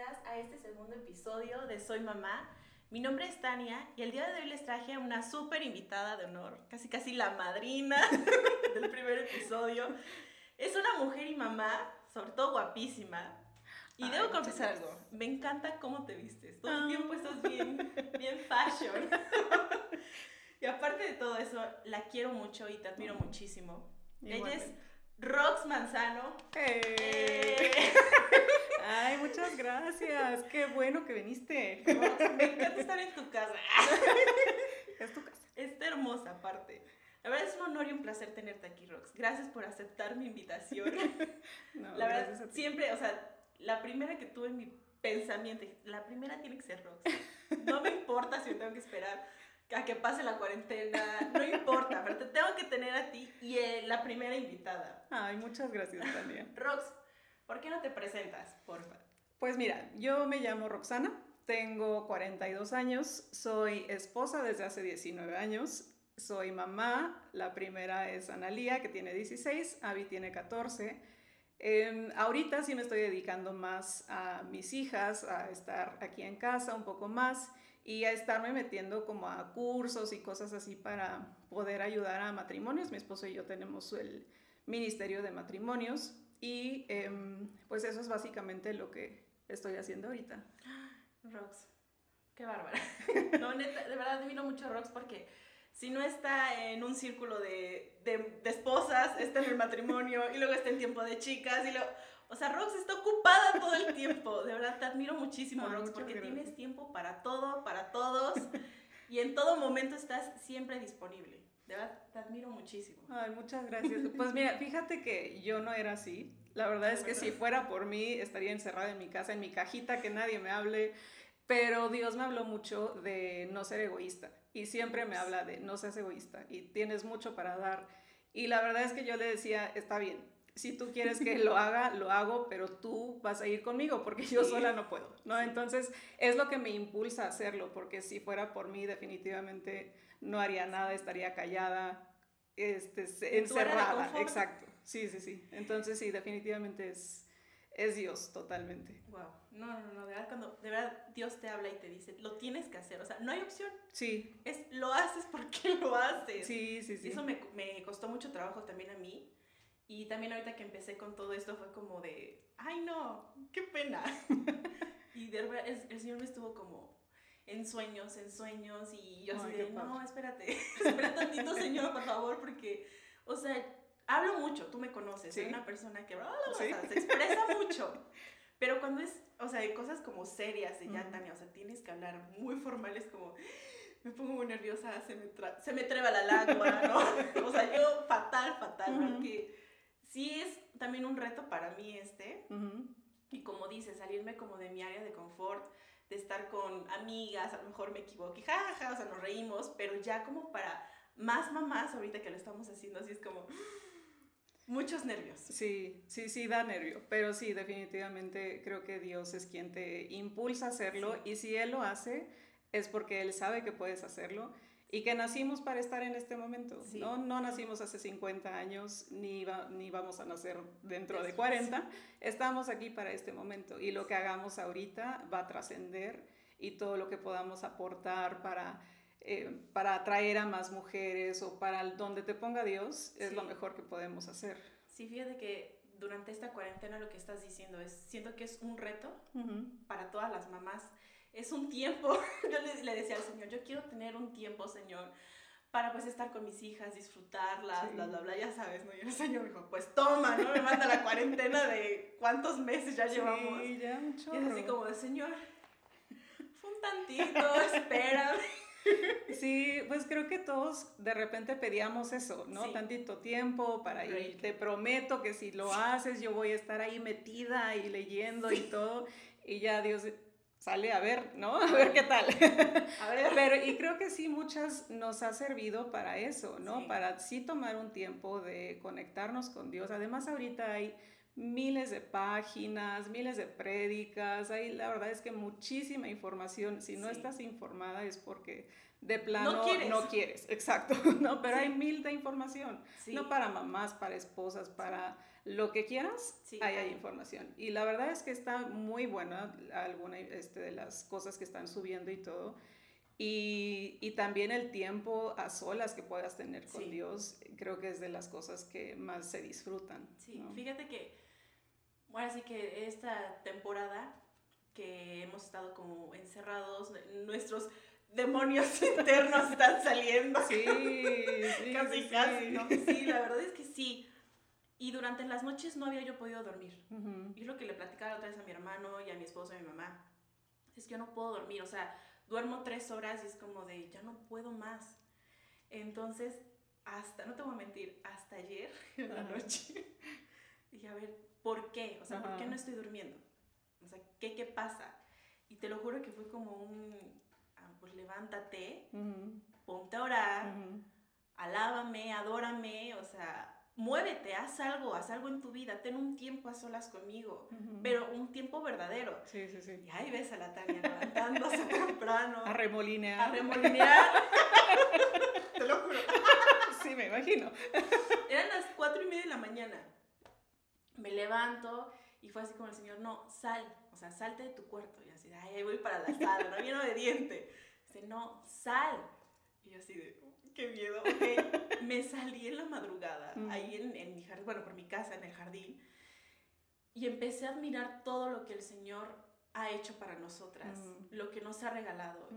bienvenidas a este segundo episodio de Soy Mamá. Mi nombre es Tania y el día de hoy les traje a una súper invitada de honor, casi casi la madrina del primer episodio. Es una mujer y mamá, sobre todo guapísima. Y Ay, debo confesar algo, me encanta cómo te vistes. Todo el Ah. tiempo estás bien, bien fashion. y aparte de todo eso, la quiero mucho y te admiro muchísimo. Ella es Igualmente. Rox Manzano. ¡Eh! Eh, Ay, muchas gracias. Qué bueno que viniste. Rox, me encanta estar en tu casa. Es tu casa. Está hermosa aparte. La verdad es un honor y un placer tenerte aquí, Rox. Gracias por aceptar mi invitación. No, La verdad, siempre, o sea, la primera que tuve en mi pensamiento, la primera tiene que ser Rox. No me importa si tengo que esperar a que pase la cuarentena, no importa, pero te tengo que tener a ti y eh, la primera invitada. Ay, muchas gracias, Tania. Rox, ¿por qué no te presentas, porfa? Pues mira, yo me llamo Roxana, tengo 42 años, soy esposa desde hace 19 años, soy mamá, la primera es Analía, que tiene 16, Avi tiene 14. Em, ahorita sí me estoy dedicando más a mis hijas, a estar aquí en casa un poco más y a estarme metiendo como a cursos y cosas así para poder ayudar a matrimonios. Mi esposo y yo tenemos el Ministerio de Matrimonios y em, pues eso es básicamente lo que estoy haciendo ahorita. Rox, qué bárbara. No, neta, de verdad admiro mucho a Rox porque si no está en un círculo de, de, de esposas, está en el matrimonio y luego está en tiempo de chicas y luego... O sea, Rox está ocupada todo el tiempo. De verdad, te admiro muchísimo, Ay, Rox, porque gracias. tienes tiempo para todo, para todos y en todo momento estás siempre disponible. De verdad, te admiro muchísimo. Ay, muchas gracias. Pues mira, fíjate que yo no era así. La verdad es que si fuera por mí, estaría encerrada en mi casa, en mi cajita, que nadie me hable. Pero Dios me habló mucho de no ser egoísta. Y siempre me habla de no seas egoísta y tienes mucho para dar. Y la verdad es que yo le decía, está bien, si tú quieres que lo haga, lo hago, pero tú vas a ir conmigo porque yo sola no puedo, ¿no? Entonces es lo que me impulsa a hacerlo, porque si fuera por mí, definitivamente no haría nada, estaría callada, este, encerrada. Exacto, sí, sí, sí. Entonces sí, definitivamente es, es Dios totalmente. Wow. No, no, no, de verdad, cuando de verdad Dios te habla y te dice, lo tienes que hacer. O sea, no hay opción. Sí, Es lo haces porque lo haces. sí, sí, sí. Eso me, me costó mucho trabajo también a mí. Y también ahorita que empecé con todo esto fue como de, ay no, qué pena. y de verdad el, el Señor me estuvo como en sueños, en sueños. Y yo así de, no, espérate, espera tantito Señor, por favor, porque, o sea, hablo mucho, tú me conoces, soy una persona que Sí. o sea, se expresa mucho. Pero cuando es, o sea, de cosas como serias de ya. Tania, o sea, tienes que hablar muy formales como, me pongo muy nerviosa, se me, tra- se me treba la lengua, ¿no? O sea, yo fatal, fatal, Ujú. porque sí es también un reto para mí este, y como dices, salirme como de mi área de confort, de estar con amigas, a lo mejor me equivoqué, jaja, o sea, nos reímos, pero ya como para más mamás, ahorita que lo estamos haciendo así, es como muchos nervios. Sí, sí, sí, da nervio, pero sí, definitivamente creo que Dios es quien te impulsa a hacerlo Sí. y si Él lo hace es porque Él sabe que puedes hacerlo y que nacimos para estar en este momento, Sí. ¿no? No nacimos hace 50 años ni, va- ni vamos a nacer dentro de Eso, 40, estamos aquí para este momento y lo que hagamos ahorita va a trascender y todo lo que podamos aportar para... eh, para atraer a más mujeres o para donde te ponga Dios es lo Sí. mejor que podemos hacer. Sí, fíjate que durante esta cuarentena lo que estás diciendo es, siento que es un reto Ujú. para todas las mamás. Es un tiempo, yo le, le decía al Señor, yo quiero tener un tiempo, Señor, para pues estar con mis hijas, disfrutarlas, Sí. bla, bla, bla, ya sabes, ¿no? Y el Señor me dijo, pues toma, ¿no? Me manda la cuarentena de cuántos meses ya llevamos. Sí, ya un Y es así como de, Señor, fue un tantito, espera. Sí, pues creo que todos de repente pedíamos eso, ¿no? Sí. Tantito tiempo para ir. Te prometo que si lo haces, yo voy a estar ahí metida y leyendo y todo. Y ya Dios sale a ver, ¿no? A ver qué tal. A ver. Pero, y creo que sí, muchas nos ha servido para eso, ¿no? Sí. Para sí tomar un tiempo de conectarnos con Dios. Además, ahorita hay miles de páginas, miles de prédicas, hay la verdad es que muchísima información. Si no Sí. estás informada es porque de plano quieres. quieres, exacto, ¿no? Pero Sí. hay mil de información, Sí. no para mamás, para esposas, para lo que quieras, Sí, ahí hay información. Y la verdad es que está muy buena alguna este, de las cosas que están subiendo y todo. Y, y también el tiempo a solas que puedas tener con Sí. Dios, creo que es de las cosas que más se disfrutan. Sí, ¿no? fíjate que, bueno, así que esta temporada que hemos estado como encerrados, nuestros demonios internos están saliendo. Sí, sí, casi, sí, casi. ¿no? Sí, la verdad es que sí. Y durante las noches no había yo podido dormir. Ujú. Y es lo que le platicaba otra vez a mi hermano y a mi esposo y a mi mamá. Es que yo no puedo dormir, o sea, duermo tres horas y es como de, ya no puedo más. Entonces, hasta, no te voy a mentir, hasta ayer en la noche, dije, a ver, ¿por qué? O sea, ¿por qué no estoy durmiendo? O sea, ¿qué, qué pasa? Y te lo juro que fue como un, ah, pues levántate, Ujú, ponte a orar, ujú. alábame, adórame, o sea, muévete, haz algo, haz algo en tu vida, ten un tiempo a solas conmigo, Ujú. pero un tiempo verdadero. Sí, sí, sí. Y ahí ves a la Tania levantándose temprano, A remolinear. a remolinear. Te lo juro. Sí, me imagino. Eran las cuatro y media de la mañana. Me levanto y fue así como el señor, no, sal, o sea, salte de tu cuarto. Y así, ay, voy para la sala, no bien obediente. Dice, no, sal. Y yo así de, qué miedo. Me salí en la madrugada, ahí en, en mi jardín, bueno, por mi casa, en el jardín, y empecé a admirar todo lo que el Señor ha hecho para nosotras, lo que nos ha regalado.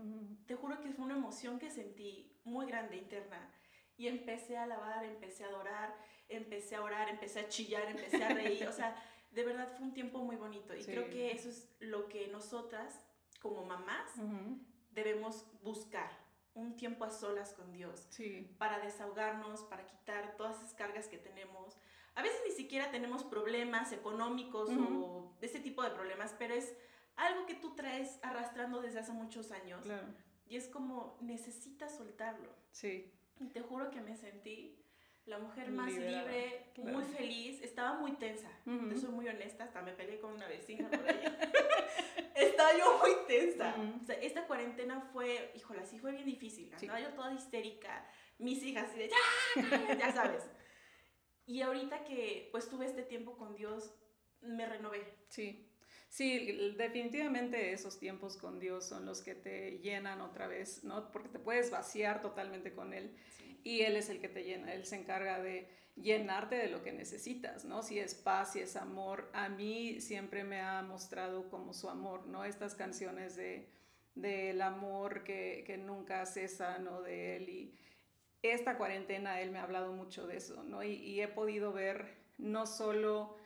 Te juro que fue una emoción que sentí muy grande interna. Y empecé a alabar, empecé a adorar, empecé a orar, empecé a chillar, empecé a reír. O sea, de verdad fue un tiempo muy bonito. Y Sí. creo que eso es lo que nosotras, como mamás, debemos buscar. Un tiempo a solas con Dios. Sí. Para desahogarnos, para quitar todas esas cargas que tenemos. A veces ni siquiera tenemos problemas económicos o de ese tipo de problemas, pero es algo que tú traes arrastrando desde hace muchos años. Claro. Y es como, necesitas soltarlo. Sí. Y te juro que me sentí la mujer más Liberada, libre, claro. muy feliz. Estaba muy tensa. Ujú. Te soy muy honesta, hasta me peleé con una vecina por allá. Estaba yo muy tensa. Ujú. O sea, esta cuarentena fue, híjole, sí fue bien difícil. Sí. Andaba yo toda histérica. Mis hijas así de, ya, cállate", ya sabes. Y ahorita que pues tuve este tiempo con Dios, me renové. Sí. Sí, definitivamente esos tiempos con Dios son los que te llenan otra vez, ¿no? Porque te puedes vaciar totalmente con Él y Él es el que te llena, Él se encarga de llenarte de lo que necesitas, ¿no? Si es paz, si es amor, a mí siempre me ha mostrado como su amor, ¿no? Estas canciones de del amor que, que nunca cesa, ¿no? De Él y esta cuarentena Él me ha hablado mucho de eso, ¿no? Y, y he podido ver no solo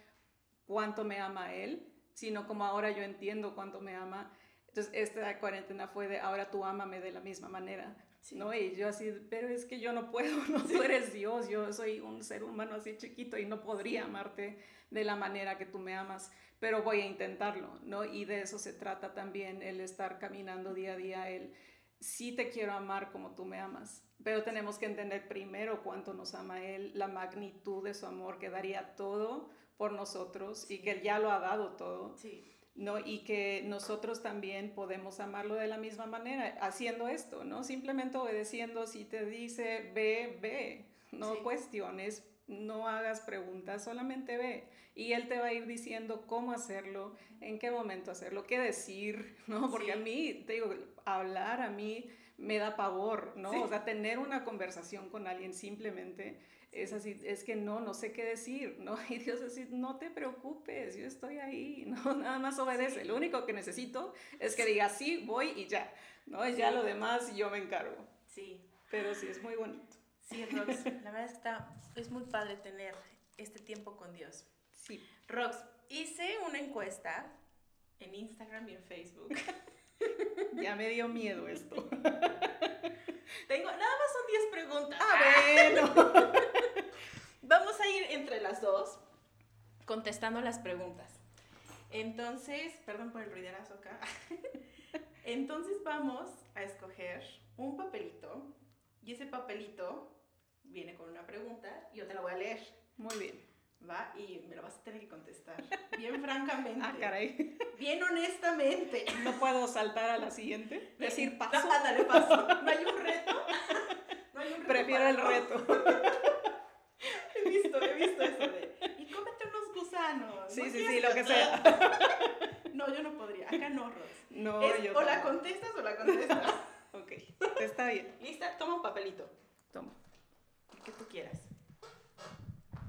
cuánto me ama Él, sino como ahora yo entiendo cuánto me ama. Entonces, esta cuarentena fue de ahora tú ámame de la misma manera, Sí. ¿no? Y yo así, pero es que yo no puedo, no, tú eres Dios, yo soy un ser humano así chiquito y no podría amarte de la manera que tú me amas, pero voy a intentarlo, ¿no? Y de eso se trata también el estar caminando día a día, el sí te quiero amar como tú me amas, pero tenemos que entender primero cuánto nos ama Él, la magnitud de su amor, que daría todo por nosotros y que Él ya lo ha dado todo, Sí. ¿No? Y que nosotros también podemos amarlo de la misma manera, haciendo esto, ¿no? Simplemente obedeciendo, si te dice ve, ve, no Sí. cuestiones, no hagas preguntas, solamente ve. Y Él te va a ir diciendo cómo hacerlo, en qué momento hacerlo, qué decir, ¿no? Porque Sí. a mí, te digo, hablar a mí me da pavor, ¿no? Sí. O sea, tener una conversación con alguien simplemente es así, es que no, no sé qué decir, ¿no? Y Dios así, no te preocupes, yo estoy ahí, ¿no? Nada más obedece. Sí. Lo único que necesito es que diga sí, voy y ya, ¿no? Y Ya lo demás yo me encargo. Sí. Pero sí, es muy bonito. Sí, Rox, la verdad está, es muy padre tener este tiempo con Dios. Sí. Rox, hice una encuesta en Instagram y en Facebook. Ya me dio miedo esto. Tengo, nada más son 10 preguntas. Ah, bueno. Vamos a ir entre las dos contestando las preguntas. Entonces, perdón por el ruiderazo acá. Entonces vamos a escoger un papelito y ese papelito viene con una pregunta y yo te la voy a leer, Muy bien. ¿Va? Y me la vas a tener que contestar bien francamente, Ah, caray. bien honestamente. ¿No puedo saltar a la siguiente? Decir No, paso. ándale, paso. ¿No hay un reto? No hay un reto Prefiero el no? reto. He visto, he visto eso de. Y cómete unos Sí, ¿No sí, quieres sí, lo que sea. No, yo no podría. Acá no, Rox. No, Es yo o la contestas o la contestas. Ok, está bien. ¿Lista? Toma un papelito. Toma. El que tú quieras.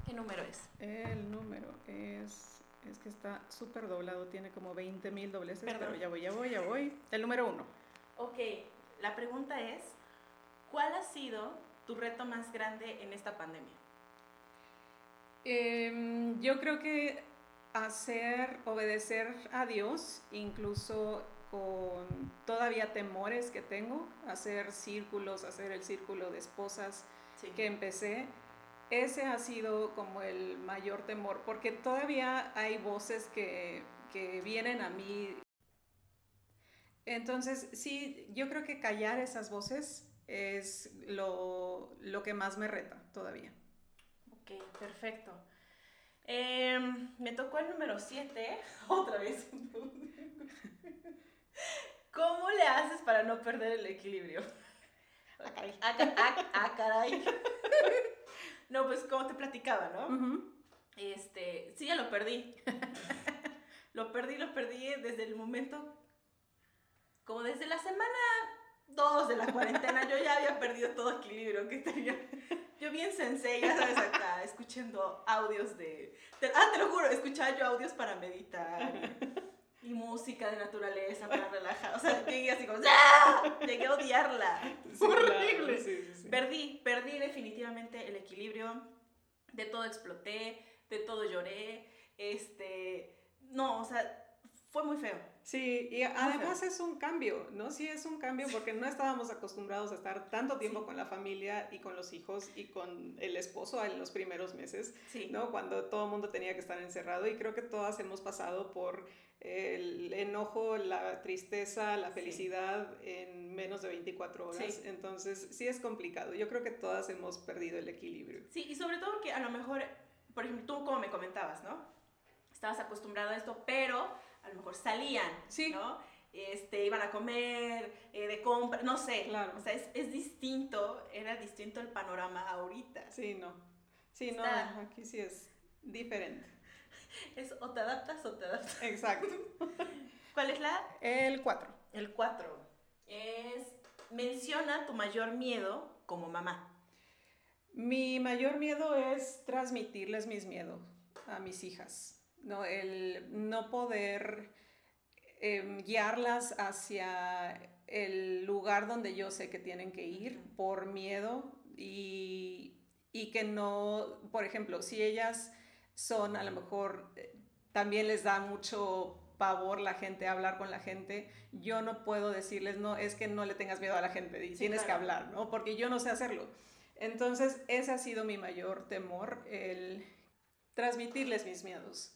¿Qué número es? El número es. Es que está súper doblado, tiene como 20 mil dobleces, Perdón. pero ya voy, ya voy, ya voy. El número uno. Ok, la pregunta es, ¿cuál ha sido tu reto más grande en esta pandemia? Em, yo creo que hacer, obedecer a Dios, incluso con todavía temores que tengo, hacer círculos, hacer el círculo de esposas Sí. que empecé, ese ha sido como el mayor temor, porque todavía hay voces que, que vienen a mí. Entonces, sí, yo creo que callar esas voces es lo, lo que más me reta todavía. Ok, perfecto. Em, me tocó el número 7, otra vez. ¿Cómo le haces para no perder el equilibrio? Ah, caray. Ah, ah, ah, caray. No, pues como te platicaba, ¿no? Este, sí, ya lo perdí. lo perdí, lo perdí desde el momento, como desde la semana 2 de la cuarentena, yo ya había perdido todo equilibrio que tenía. Yo bien sensei, ya sabes, acá, escuchando audios de... ah, te lo juro, escuchaba yo audios para meditar y, y música de naturaleza para relajar. O sea, llegué así como... ¡Ah! Llegué a odiarla. Sí, Horrible. claro, sí, sí. Perdí, perdí definitivamente el equilibrio. De todo exploté, de todo lloré. Este, no, o sea, fue muy feo. Sí, y además es un cambio, ¿no? Sí, es un cambio porque no estábamos acostumbrados a estar tanto tiempo Sí. con la familia y con los hijos y con el esposo en los primeros meses, Sí. ¿no? Cuando todo el mundo tenía que estar encerrado y creo que todas hemos pasado por el enojo, la tristeza, la Sí. felicidad en menos de 24 horas. Sí. Entonces, sí es complicado. Yo creo que todas hemos perdido el equilibrio. Sí, y sobre todo que a lo mejor, por ejemplo, tú como me comentabas, ¿no? Estabas acostumbrado a esto, pero a lo mejor salían, Sí. ¿no? Este, iban a comer, eh, de compra, no sé. Claro. O sea, es, es distinto, era distinto el panorama ahorita. Sí, no. Sí, no, Está- aquí sí es diferente. Es o te adaptas o te adaptas. Exacto. ¿Cuál es la? El 4. El 4. Es, menciona tu mayor miedo como mamá. Mi mayor miedo es transmitirles mis miedos a mis hijas, ¿no? El no poder em, guiarlas hacia el lugar donde yo sé que tienen que ir por miedo y, y que no, por ejemplo, si ellas son a lo mejor, eh, también les da mucho pavor la gente, hablar con la gente, yo no puedo decirles, no, es que no le tengas miedo a la gente y Sí, tienes que hablar, ¿no? Porque yo no sé hacerlo. Entonces, ese ha sido mi mayor temor, el transmitirles mis miedos.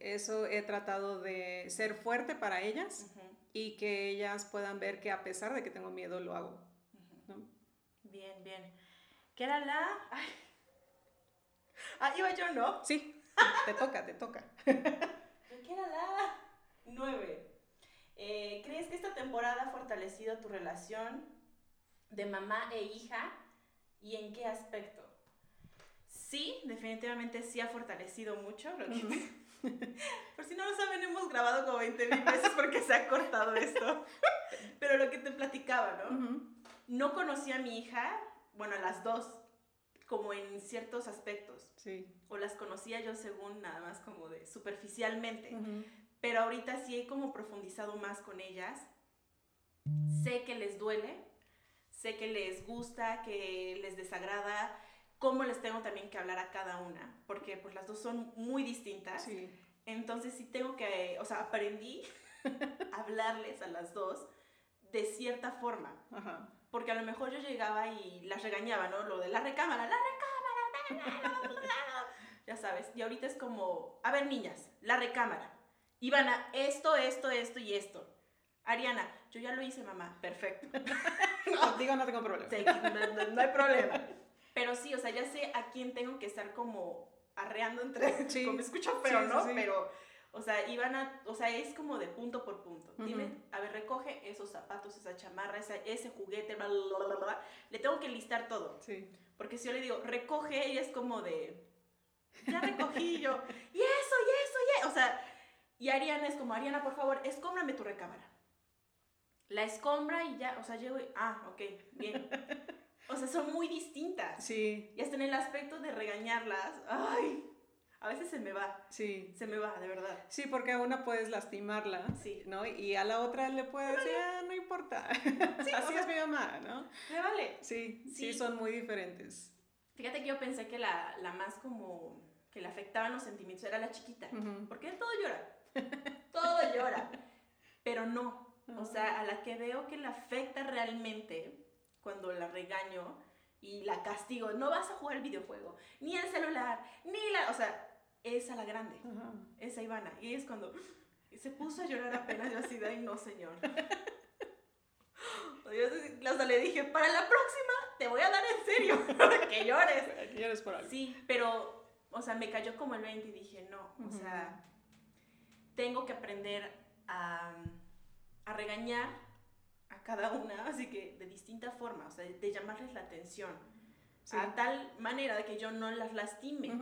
Eso he tratado de ser fuerte para ellas y que ellas puedan ver que a pesar de que tengo miedo, lo hago. Bien, bien. ¿Qué era la...? Ay. Ah, iba yo, ¿no? Sí, te toca, te toca. ¿Qué era la 9? ¿Crees que esta temporada ha fortalecido tu relación de mamá e hija? ¿Y en qué aspecto? Sí, definitivamente sí ha fortalecido mucho. lo que- Por si no lo saben, hemos grabado como 20 mil veces porque se ha cortado esto. Pero lo que te platicaba, ¿no? No conocí a mi hija, bueno, a las dos, como en ciertos aspectos. Sí. O las conocía yo según nada más como de superficialmente. Pero ahorita sí he como profundizado más con ellas. Sé que les duele, sé que les gusta, que les desagrada, cómo les tengo también que hablar a cada una, porque pues las dos son muy distintas. Sí. Entonces sí tengo que, o sea, aprendí a hablarles a las dos de cierta forma. Ajá. Porque a lo mejor yo llegaba y las regañaba, ¿no? Lo de la recámara, la recámara. ya sabes. Y ahorita es como, a ver, niñas, la recámara. Iban a esto, esto, esto y esto. Ariana, yo ya lo hice, mamá. Perfecto. Digo, no tengo problema. Sí, no, hay problema. Pero sí, o sea, ya sé a quién tengo que estar como arreando entre... Sí. como me escucho feo, Sí, sí, ¿no? sí. Pero, o sea, iban a... O sea, es como de punto por punto. Dime, a ver, recoge esos zapatos, esa chamarra, esa- ese juguete, bla, bla, bla, bla. Le tengo que listar todo. Sí. Porque si yo le digo, recoge, ella es como de... Ya recogí y yo. Y eso, y eso, y Y Ariana es como, Ariana, por favor, escómbrame tu recámara. La escombra y ya, o sea, llego y, ah, ok, bien. O sea, son muy distintas. Sí. Y hasta en el aspecto de regañarlas, ay, a veces se me va. Sí. Se me va, de verdad. Sí, porque a una puedes lastimarla, Sí. ¿no? Y a la otra le puedes decir, ah, no importa. Así o es mi mamá, ¿no? Me vale. Sí, sí, Sí. son muy diferentes. Fíjate que yo pensé que la, la más como que le afectaban los sentimientos era la chiquita. Ujú. Porque todo llora. todo llora. Pero no. O sea, a la que veo que le afecta realmente cuando la regaño y la castigo, no vas a jugar el videojuego, ni el celular, ni la. O sea, es a la grande. Esa Ivana. Y es cuando se puso a llorar apenas yo así de, ay no, señor. Yo hasta le dije, para la próxima te voy a dar en serio, que llores. Aquí eres por algo. Sí, pero, o sea, me cayó como el 20 y dije, no, o sea, tengo que aprender a, a regañar a cada una, así que de distinta forma, o sea, de llamarles la atención, Sí. a tal manera de que yo no las lastime.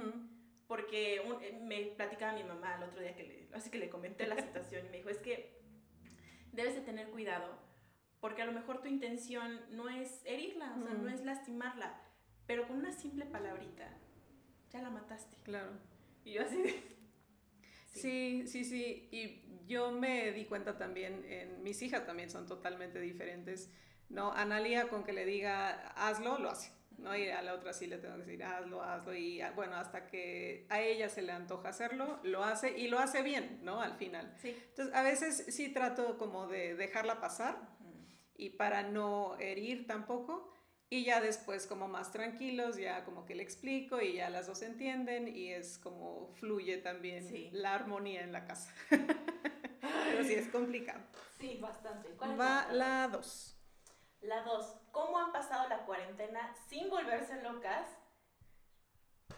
Porque un- eh, me platicaba mi mamá el otro día que le, así que le comenté la situación y me dijo, es que debes de tener cuidado porque a lo mejor tu intención no es herirla, o sea, no es lastimarla, pero con una simple palabrita ya la mataste. Claro. Y yo así de... Sí, sí, sí. Y yo me di cuenta también, en mis hijas también son totalmente diferentes. No, Analia con que le diga hazlo, lo hace. ¿No? Y a la otra sí le tengo que decir hazlo, hazlo. Y bueno, hasta que a ella se le antoja hacerlo, lo hace y lo hace bien, ¿no? Al final. Sí. Entonces, a veces sí trato como de dejarla pasar y para no herir tampoco. Y ya después como más tranquilos, ya como que le explico y ya las dos entienden y es como fluye también Sí. la armonía en la casa. Pero sí es complicado. Sí, bastante. ¿Cuál es Va la dos. La dos, ¿cómo han pasado la cuarentena sin volverse locas?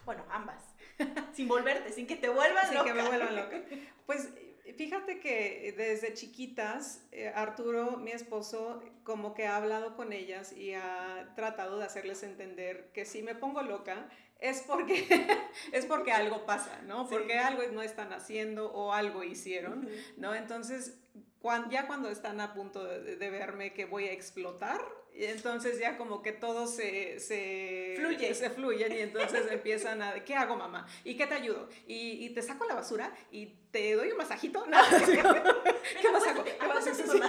Bueno, ambas. sin volverte, sin que te vuelvan Así loca. que me vuelvan loca. Pues fíjate que desde chiquitas, eh, Arturo, mi esposo, como que ha hablado con ellas y ha tratado de hacerles entender que si me pongo loca es porque, es porque algo pasa, ¿no? Sí. Porque algo no están haciendo o algo hicieron. ¿no? Entonces, ya cuando están a punto de, de verme que voy a explotar, y entonces ya como que todo se, se, Fluye. se fluyen y entonces empiezan a, ¿qué hago mamá? ¿Y qué te ayudo? ¿Y, y te saco la basura? ¿Y te doy un masajito? No, ¿Qué más hago? ¿Qué más hago? Sí.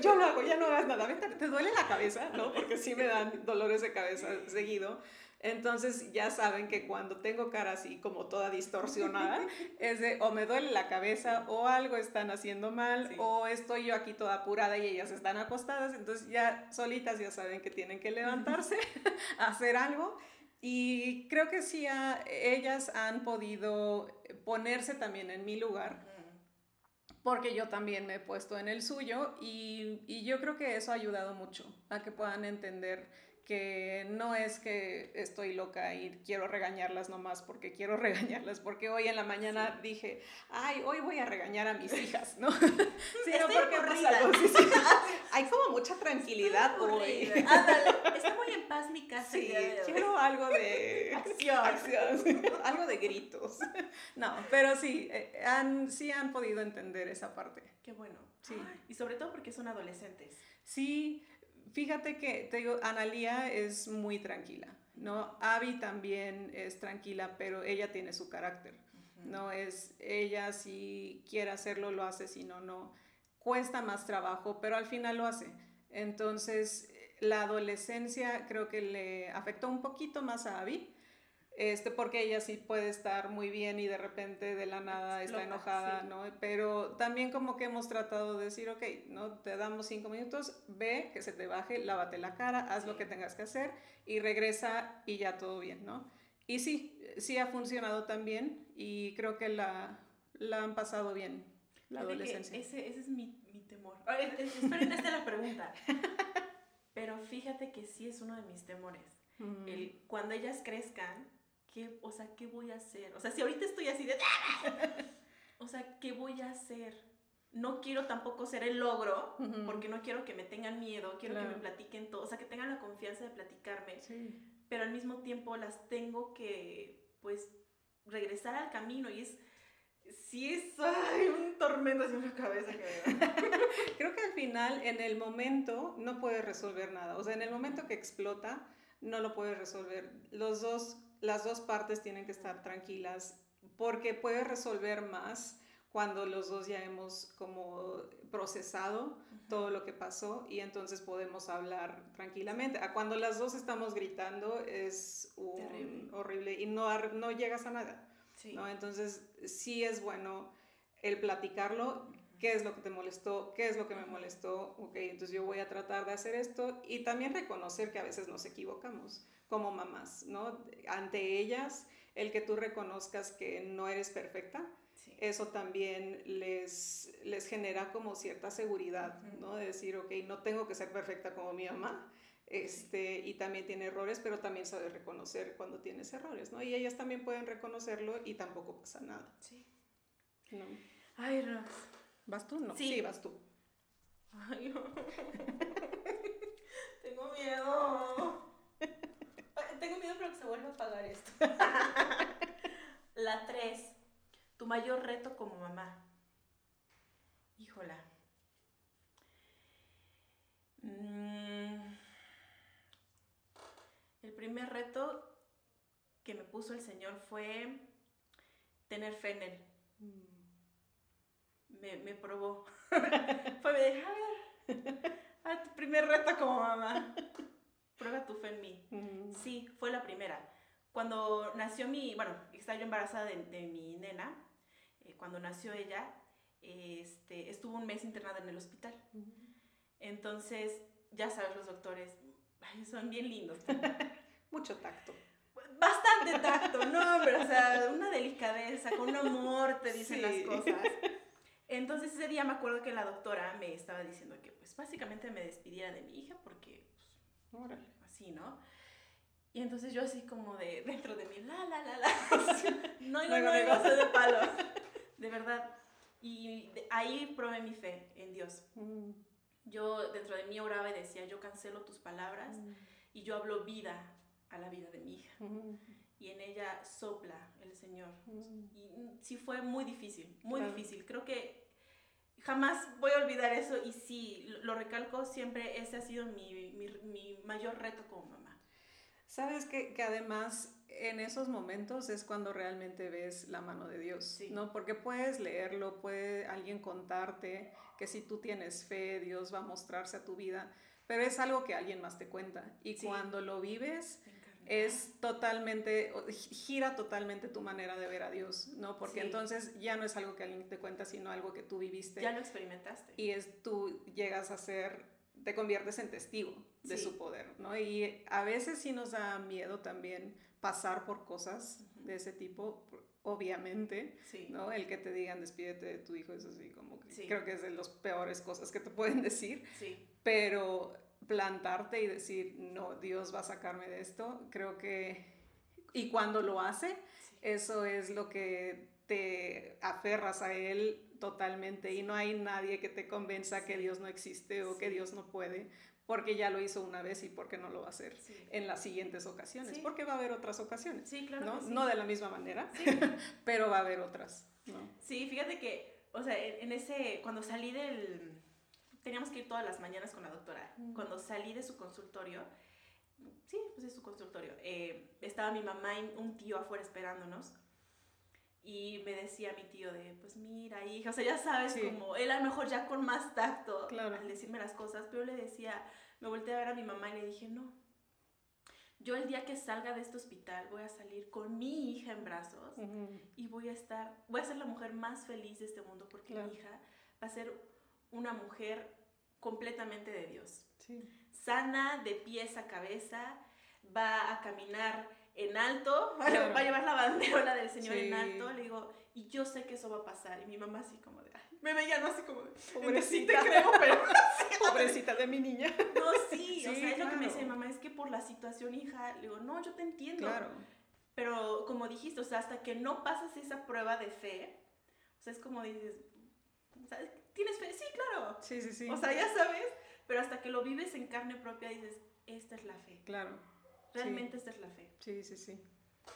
Yo lo hago, ya no hagas nada. Vente, ¿Te duele la cabeza? ¿No? Porque sí me dan dolores de cabeza seguido. Entonces ya saben que cuando tengo cara así como toda distorsionada, es de o me duele la cabeza o algo están haciendo mal Sí. o estoy yo aquí toda apurada y ellas están acostadas, entonces ya solitas ya saben que tienen que levantarse, a hacer algo. Y creo que sí, a- ellas han podido ponerse también en mi lugar Mm, porque yo también me he puesto en el suyo y, y yo creo que eso ha ayudado mucho a que puedan entender que no es que estoy loca y quiero regañarlas nomás porque quiero regañarlas, porque hoy en la mañana dije, ay, hoy voy a regañar a mis hijas, ¿no? Sino porque algo, sí, sí. Hay como mucha tranquilidad hoy. Ándale, está muy en paz mi casa. Sí, quiero algo de Acción. acción, algo de gritos. No, pero sí, eh, han, sí han podido entender esa parte. Qué bueno. Sí. Y sobre todo porque son adolescentes. Sí, fíjate que, te digo, Analía es muy tranquila, ¿no? Abby también es tranquila, pero ella tiene su carácter, ¿no? Es, ella si quiere hacerlo, lo hace, si no, no. Cuesta más trabajo, pero al final lo hace. Entonces, la adolescencia creo que le afectó un poquito más a Abby, este, porque ella sí puede estar muy bien y de repente de la nada está Explota, enojada, sí. ¿no? Pero también como que hemos tratado de decir, ok, ¿no? Te damos cinco minutos, ve, que se te baje, lávate la cara, haz lo Sí. que tengas que hacer y regresa y ya todo bien, ¿no? Y sí, sí ha funcionado también y creo que la, la han pasado bien, la adolescencia. Ese, ese es mi, mi temor. Esperen, esta es la pregunta. Pero fíjate que sí es uno de mis temores. Mm. El, cuando ellas crezcan, ¿qué, o sea, ¿qué voy a hacer? O sea, si ahorita estoy así de... O sea, ¿qué voy a hacer? No quiero tampoco ser el logro, porque no quiero que me tengan miedo, quiero que me platiquen todo, o sea, que tengan la confianza de platicarme, Sí. pero al mismo tiempo las tengo que, pues, regresar al camino y es, sí es ay, un tormento en la cabeza que Creo que al final, en el momento, no puedes resolver nada. O sea, en el momento que explota, no lo puedes resolver. Los dos, las dos partes tienen que estar tranquilas porque puedes resolver más cuando los dos ya hemos como procesado todo lo que pasó y entonces podemos hablar tranquilamente. A cuando las dos estamos gritando es horrible y no, no llegas a nada. ¿no? Entonces sí es bueno el platicarlo, qué es lo que te molestó, qué es lo que me molestó, ok, entonces yo voy a tratar de hacer esto y también reconocer que a veces nos equivocamos como mamás, ¿no? Ante ellas, el que tú reconozcas que no eres perfecta, eso también les, les genera como cierta seguridad, ¿no? De decir, ok, no tengo que ser perfecta como mi mamá, este, y también tiene errores, pero también sabe reconocer cuando tienes errores, ¿no? Y ellas también pueden reconocerlo y tampoco pasa nada. Sí. ¿No? Ay, Rox. ¿Vas tú? No. Sí, vas tú. Ay, no. Tengo miedo. Tengo miedo pero que se vuelva a apagar esto. La 3. Tu mayor reto como mamá. Híjola. Mm. El primer reto que me puso el Señor fue tener fe en Él. Me, me probó. fue, me a ver, tu primer reto como mamá. Prueba tu fe en mí. Sí, fue la primera. Cuando nació mi, bueno, estaba yo embarazada de, de mi nena, eh, cuando nació ella, este, estuvo un mes internada en el hospital. Entonces, ya sabes, los doctores son bien lindos. Mucho tacto. Bastante tacto, no, pero o sea, una delicadeza, con un amor te dicen las cosas. Entonces ese día me acuerdo que la doctora me estaba diciendo que pues básicamente me despidiera de mi hija porque pues, así, ¿no? Y entonces yo así como de dentro de mí, la, la, la, la, no, no, no, no, de palo de verdad. Y ahí probé mi fe en Dios. Mm. Yo dentro de mí oraba y decía, yo cancelo tus palabras mm. y yo hablo vida a la vida de mi hija. Mm. Y en ella sopla el Señor. Y sí fue muy difícil, muy difícil. Creo que jamás voy a olvidar eso y sí, lo recalco siempre, ese ha sido mi, mi, mi mayor reto como mamá. Sabes que, que además en esos momentos es cuando realmente ves la mano de Dios, ¿no? Porque puedes leerlo, puede alguien contarte que si tú tienes fe, Dios va a mostrarse a tu vida, pero es algo que alguien más te cuenta. Y cuando lo vives, es totalmente, gira totalmente tu manera de ver a Dios, ¿no? Porque entonces ya no es algo que alguien te cuenta, sino algo que tú viviste. Ya lo experimentaste. Y es tú llegas a ser, te conviertes en testigo de su poder, ¿no? Y a veces sí nos da miedo también pasar por cosas de ese tipo, obviamente, ¿no? El que te digan despídete de tu hijo es así como que creo que es de las peores cosas que te pueden decir, pero plantarte y decir, no, Dios va a sacarme de esto, creo que, y cuando lo hace, eso es lo que te aferras a Él totalmente y no hay nadie que te convenza que Dios no existe o que Dios no puede, porque ya lo hizo una vez y porque no lo va a hacer en las siguientes ocasiones, porque va a haber otras ocasiones. Sí, claro. ¿no? no de la misma manera, pero va a haber otras. ¿no? Sí, fíjate que, o sea, en, ese, cuando salí del, teníamos que ir todas las mañanas con la doctora, cuando salí de su consultorio, sí, pues es su consultorio, eh, estaba mi mamá y un tío afuera esperándonos. Y me decía mi tío de, pues mira, hija, o sea, ya sabes, como él a lo mejor ya con más tacto al decirme las cosas, pero le decía, me volteé a ver a mi mamá y le dije, no, yo el día que salga de este hospital voy a salir con mi hija en brazos y voy a estar, voy a ser la mujer más feliz de este mundo porque mi hija va a ser una mujer completamente de Dios. Sana de pies a cabeza, va a caminar en alto, va a llevar la bandera del Señor en alto, le digo, y yo sé que eso va a pasar. Y mi mamá así como de, me veía no así como de, pobrecita, creo, pero... pobrecita de mi niña. No, sí, o sea, es lo que me dice mi mamá, es que por la situación, hija, le digo, no, yo te entiendo. Claro. Pero como dijiste, o sea, hasta que no pasas esa prueba de fe, o sea, es como dices, ¿tienes fe? Sí, claro. Sí, sí, sí. O sea, ya sabes, pero hasta que lo vives en carne propia dices, esta es la fe. Claro. Realmente esta es la fe. Sí, sí, sí.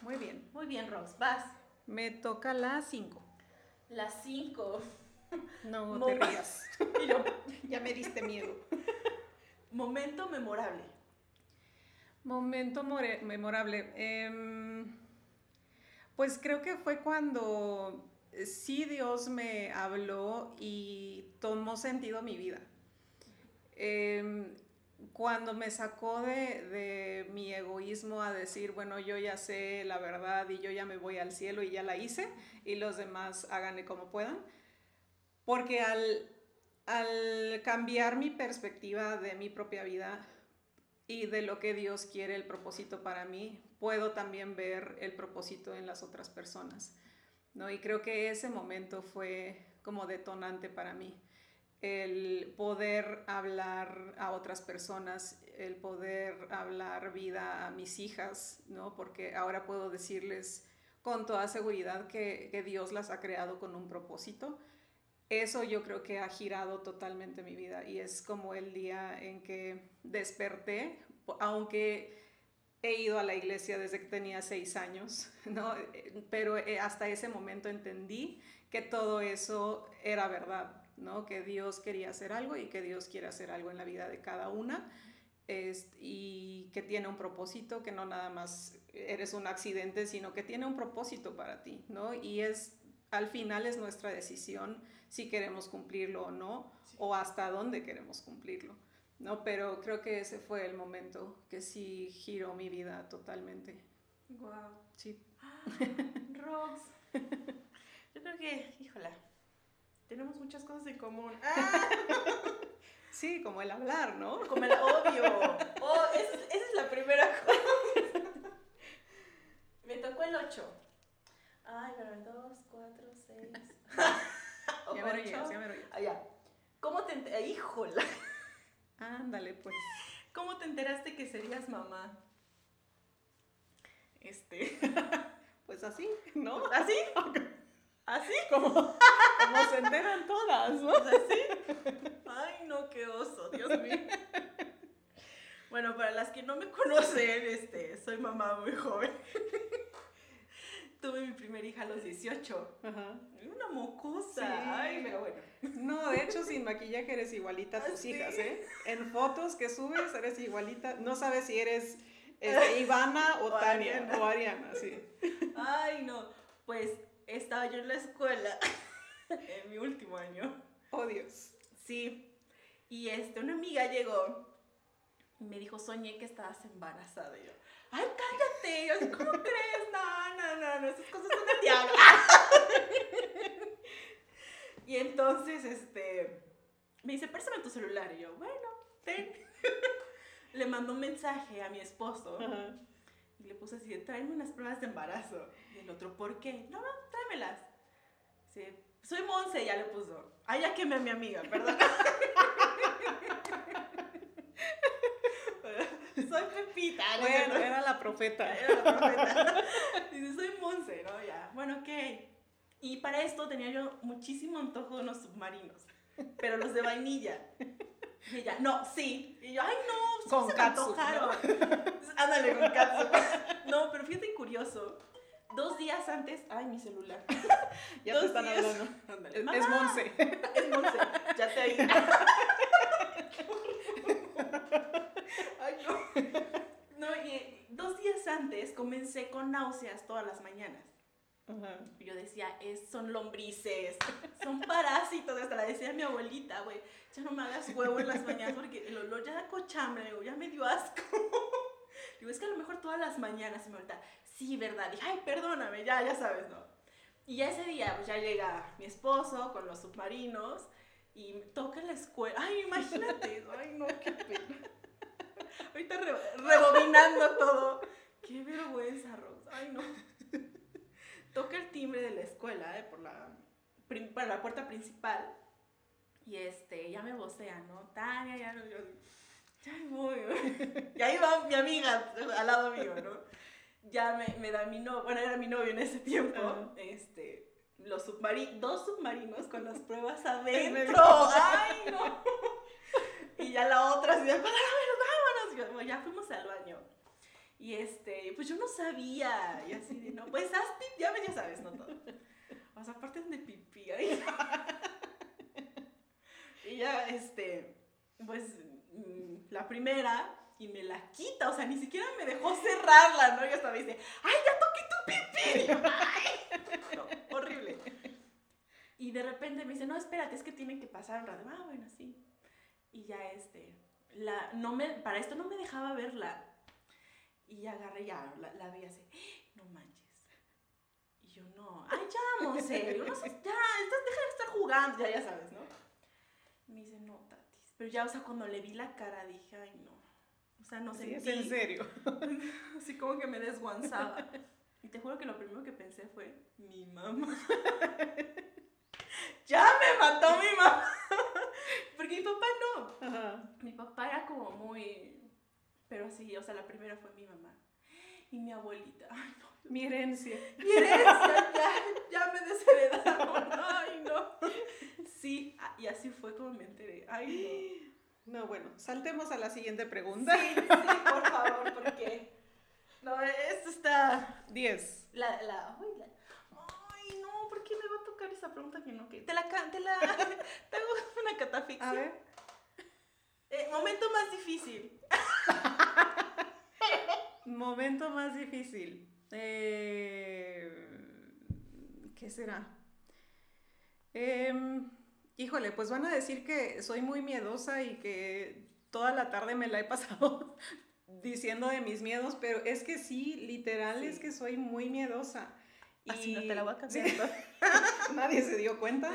Muy bien. Muy bien, Ross. Vas. Me toca la 5. Las 5. No Mo- te rías. Yo, Ya me diste miedo. momento memorable. Momento memorable. Em, pues creo que fue cuando sí Dios me habló y tomó sentido mi vida. Em, cuando me sacó de, de mi egoísmo a decir, bueno, yo ya sé la verdad y yo ya me voy al cielo y ya la hice y los demás háganle como puedan. Porque al, al cambiar mi perspectiva de mi propia vida, y de lo que Dios quiere, el propósito para mí, puedo también ver el propósito en las otras personas. ¿No? Y creo que ese momento fue como detonante para mí. El poder hablar a otras personas, el poder hablar vida a mis hijas, ¿no? porque ahora puedo decirles con toda seguridad que, que Dios las ha creado con un propósito. Eso yo creo que ha girado totalmente mi vida y es como el día en que desperté, aunque he ido a la iglesia desde que tenía seis años, ¿no? Pero eh, hasta ese momento entendí que todo eso era verdad, ¿no? que Dios quería hacer algo y que Dios quiere hacer algo en la vida de cada una es- y que tiene un propósito, que no nada más eres un accidente, sino que tiene un propósito para ti, ¿no? Y es, al final es nuestra decisión si queremos cumplirlo o no, Sí. o hasta dónde queremos cumplirlo, ¿no? Pero creo que ese fue el momento que sí giró mi vida totalmente, Wow. sí. Rox. Yo creo que, híjola, tenemos muchas cosas en común. ¡Ah! Sí, como el hablar, ¿no? Como el obvio. Oh, esa, es- esa es la primera cosa. Me tocó el 8. Ay, pero 2, 4, 6. Ya me lo llegas, ya me lo llegas. Allá. ¿Cómo te Híjola. Ándale, pues. ¿Cómo te enteraste que serías mamá? Este. Pues así, ¿no? ¿Así? ¿Así? Como, como se enteran todas, ¿no? ¿Así? Ay, no, qué oso, Dios mío. Bueno, para las que no me conocen, este, soy mamá muy joven. Tuve mi primera hija a los 18. Ajá. Una mocosa. Sí. Ay, pero bueno. No, de hecho, sin maquillaje eres igualita a ¿Ah, tus sí? hijas, ¿eh? En fotos que subes eres igualita. No sabes si eres este, Ivana o, O Tania Ariana. o Ariana, sí. Ay, no. Pues estaba yo en la escuela en mi último año. Oh, Dios. Sí. Y este, una amiga llegó y me dijo, soñé que estabas embarazada. Y yo, ay, cállate. Yo, así, ¿cómo crees? No, no, no, no, esas cosas son del diablo. y entonces, este, me dice, préstame tu celular. Y yo, bueno, ten. Le mandó un mensaje a mi esposo Ajá. y le puse así, tráeme unas pruebas de embarazo. Y el otro, ¿por qué? No, no, tráemelas. Dice, soy Monse, ya le puso. Ay, ya quemé a mi amiga, perdón. soy Pepita. ¿no es Bueno, era la profeta. Era la profeta. Dice, soy Monse, ¿no? Ya, bueno, ok. Y para esto tenía yo muchísimo antojo de unos submarinos, pero los de vainilla. Y ella, no, sí. Y yo, ay, no, Con se me. Ándale, con catsup. No, pero fíjate curioso. Dos días antes, ay, mi celular. Ya Dos te están días- hablando. Ándale, Es, es Monse. Es Monse, ya te oí. Ay, no. Y dos días antes comencé con náuseas todas las mañanas. Y yo decía, es, son lombrices, son parásitos. Hasta la decía mi abuelita, güey, ya no me hagas huevo en las mañanas porque el olor ya da cochambre, digo, ya me dio asco. Digo, es que a lo mejor todas las mañanas y mi abuelita, sí, ¿verdad? Dije, ay, perdóname, ya, ya sabes, ¿no? Y ya ese día, pues ya llega mi esposo con los submarinos y me toca la escuela. Ay, imagínate, ay, no, qué pena. Ahorita re- rebobinando todo. Qué vergüenza, Rox. Ay, no. Toca el timbre de la escuela, eh, por la, para la puerta principal. Y este, ya me vocea, ¿no? Tania, ya no, yo, ya voy. Y ahí va mi amiga al lado mío, ¿no? Ya me, me da mi novio, bueno, era mi novio en ese tiempo, este, los submarinos, dos submarinos con las pruebas adentro. ¡Ay, no! Y ya la otra así de, ya fuimos al baño. Y este, pues yo no sabía. Y así de, no, pues haz pip, ya, ya sabes, no todo. O sea, aparte de pipí ahí. y ya, este, pues, mm, la primera, y me la quita, o sea, ni siquiera me dejó cerrarla, ¿no? Y hasta me dice, ¡ay, ya toqué tu pipí! No, horrible. Y de repente me dice, no, espérate, es que tienen que pasar un rato. Ah, bueno, sí. Y ya, este, la, no me, para esto no me dejaba verla. Y agarré, ya, la, la vi así, no manches. Y yo, no, ay, ya, Monse, no, sé, ya, estás, deja de estar jugando, ya, ya sabes, ¿no? Me dice, no, Tatis. Pero ya, o sea, cuando le vi la cara, dije, ay, no. O sea, no sé. Sí, es en serio. Así como que me desguanzaba. Y te juro que lo primero que pensé fue, mi mamá. ya me mató mi mamá. Porque mi papá no. Ajá. Mi papá era como muy... Pero sí, o sea, la primera fue mi mamá. Y mi abuelita. Ay, no. Mi herencia. Mi herencia, ya, ya me desheredaron. Ay, no. Sí, y así fue como me enteré. Ay, No, bueno, saltemos a la siguiente no. pregunta. Sí, sí, por favor, porque... No, esto está... 10. La, la, la- ay, no, ¿por qué me va a tocar esa pregunta que no que Te la, te la, te una catafixia. A ver. Eh, momento más difícil. Momento más difícil. Eh, ¿Qué será? Em, híjole, pues van a decir que soy muy miedosa y que toda la tarde me la he pasado diciendo de mis miedos, pero es que sí, literal Sí. es que soy muy miedosa. Así no Y- te la voy a cambiar. Nadie se dio cuenta.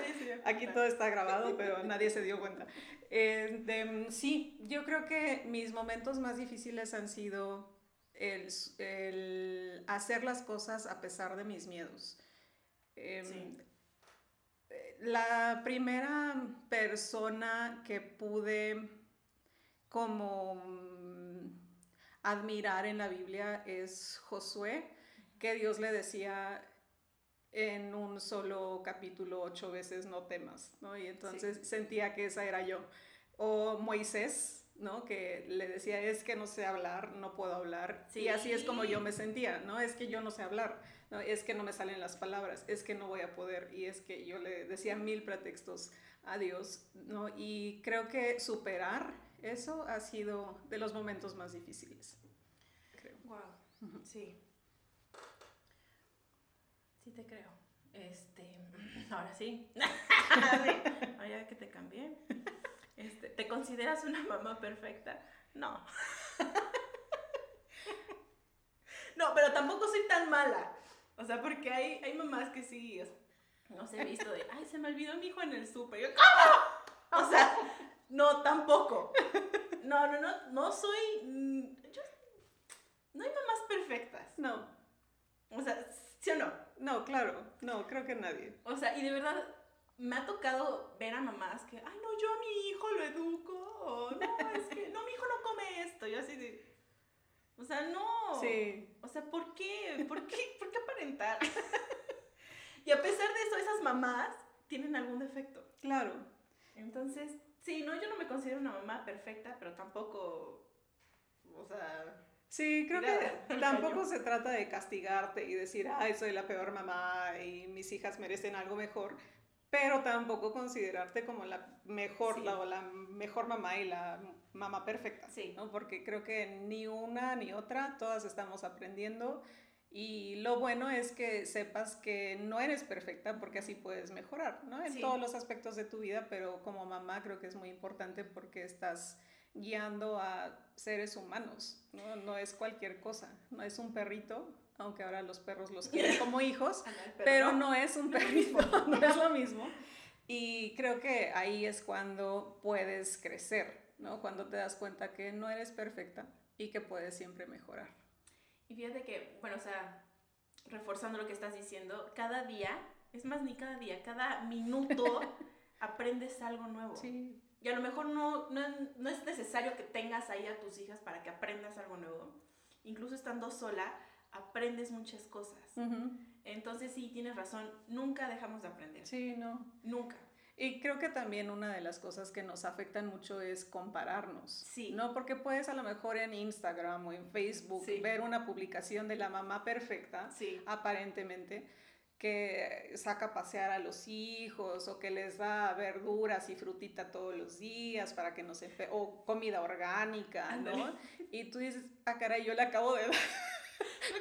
Aquí todo está grabado, pero nadie se dio cuenta. Eh, de- sí, yo creo que mis momentos más difíciles han sido el, el hacer las cosas a pesar de mis miedos. Em, Sí. eh, La primera persona que pude como mm, admirar en la Biblia es Josué, que Dios le decía en un solo capítulo ocho veces no temas, ¿no? Y entonces sentía que esa era yo. O Moisés, ¿no? Que le decía, es que no sé hablar, no puedo hablar. Y así es como yo me sentía, ¿no? Es que yo no sé hablar, ¿no? Es que no me salen las palabras, es que no voy a poder. Y es que yo le decía mil pretextos a Dios, ¿no? Y creo que superar eso ha sido de los momentos más difíciles, creo. Wow. Sí. Sí te creo. Este, ahora sí. sí. Ahora que te cambié. Este, ¿te consideras una mamá perfecta? No. No, pero tampoco soy tan mala. O sea, porque hay, hay mamás que sí, o sea, no sé, he visto de, ay, se me olvidó mi hijo en el súper. Yo, ¿cómo? O sea, no, tampoco. No, no, no, no soy, mm, yo, no hay mamás perfectas. No, O sea, ¿sí o no? No, claro, no, creo que nadie. O sea, y de verdad me ha tocado ver a mamás que, ay, no, yo a mi hijo lo educo. o, no, es que, no, mi hijo no come esto. Yo así de, o sea, no. Sí, O sea, ¿por qué? ¿Por qué, ¿Por qué aparentar? y a pesar de eso, esas mamás tienen algún defecto. claro. Entonces, sí, no, yo no me considero una mamá perfecta, pero tampoco, o sea, Sí, creo que tampoco se trata de castigarte y decir, ay, soy la peor mamá y mis hijas merecen algo mejor, pero tampoco considerarte como la mejor, Sí. la, o la mejor mamá y la mamá perfecta, Sí. ¿no? Porque creo que ni una ni otra, todas estamos aprendiendo y lo bueno es que sepas que no eres perfecta porque así puedes mejorar, ¿no? En Sí. todos los aspectos de tu vida, pero como mamá creo que es muy importante porque estás guiando a seres humanos, ¿no? No es cualquier cosa, no es un perrito, aunque ahora los perros los quieren como hijos, el pero no es un perrito, no es lo mismo. Y creo que ahí es cuando puedes crecer, ¿no? Cuando te das cuenta que no eres perfecta y que puedes siempre mejorar. Y fíjate que, bueno, o sea, reforzando lo que estás diciendo, cada día, es más, ni cada día, cada minuto aprendes algo nuevo. Sí, Y a lo mejor no, no, no es necesario que tengas ahí a tus hijas para que aprendas algo nuevo. Incluso estando sola, aprendes muchas cosas. Entonces sí, tienes razón, nunca dejamos de aprender. sí, no. Nunca. Y creo que también una de las cosas que nos afectan mucho es compararnos. Sí. ¿No? Porque puedes a lo mejor en Instagram o en Facebook Sí. ver una publicación de la mamá perfecta, Sí. aparentemente, que saca a pasear a los hijos o que les da verduras y frutita todos los días para que no se o comida orgánica, ¿no? Y tú dices, ah, caray, yo le acabo de dar